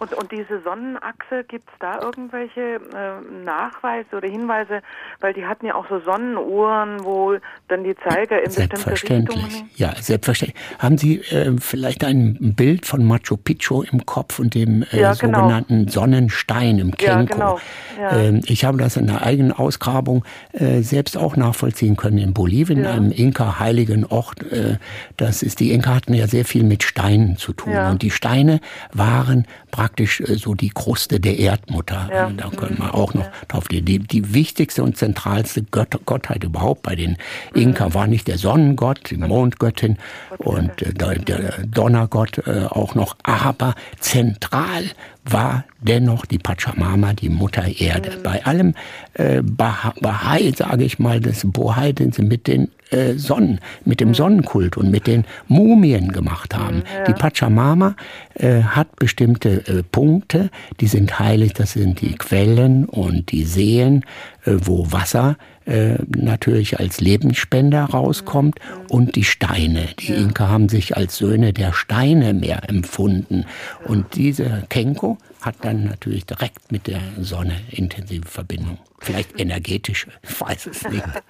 Und, und diese Sonnenachse, gibt es da irgendwelche äh, Nachweise oder Hinweise? Weil die hatten ja auch so Sonnenuhren, wo dann die Zeiger in bestimmte Richtungen... Ja, selbstverständlich. Haben Sie äh, vielleicht ein Bild von Machu Picchu im Kopf und dem äh, ja, genau. sogenannten Sonnenstein im Kenko? Ja, genau. Ja. Ähm, ich habe das in der eigenen Ausgrabung äh, selbst auch nachvollziehen können in Bolivien, ja. einem Inka-heiligen Ort. Äh, das ist, die Inka hatten ja sehr viel mit Steinen zu tun. Und die Steine waren praktisch äh, so die Kruste der Erdmutter. Ja. Da können wir auch noch ja. drauf. Die, die, die wichtigste und zentralste Gott, Gottheit überhaupt bei den Inka mhm. war nicht der Sonnengott, die Mondgöttin und äh, der, der Donnergott äh, auch noch, aber zentral war dennoch die Pachamama, die Mutter Erde. Mhm. Bei allem äh, Bahai, sage ich mal, das Bohai, den sie mit den äh, Sonnen, mit dem. Sonnenkult und mit den Mumien gemacht haben. Ja. Die Pachamama äh, hat bestimmte äh, Punkte, die sind heilig, das sind die Quellen und die Seen, äh, wo Wasser äh, natürlich als Lebensspender rauskommt mhm. und die Steine. Die. Inka haben sich als Söhne der Steine mehr empfunden. Und diese Kenko hat dann natürlich direkt mit der Sonne intensive Verbindung. Vielleicht energetische, ich weiß es nicht.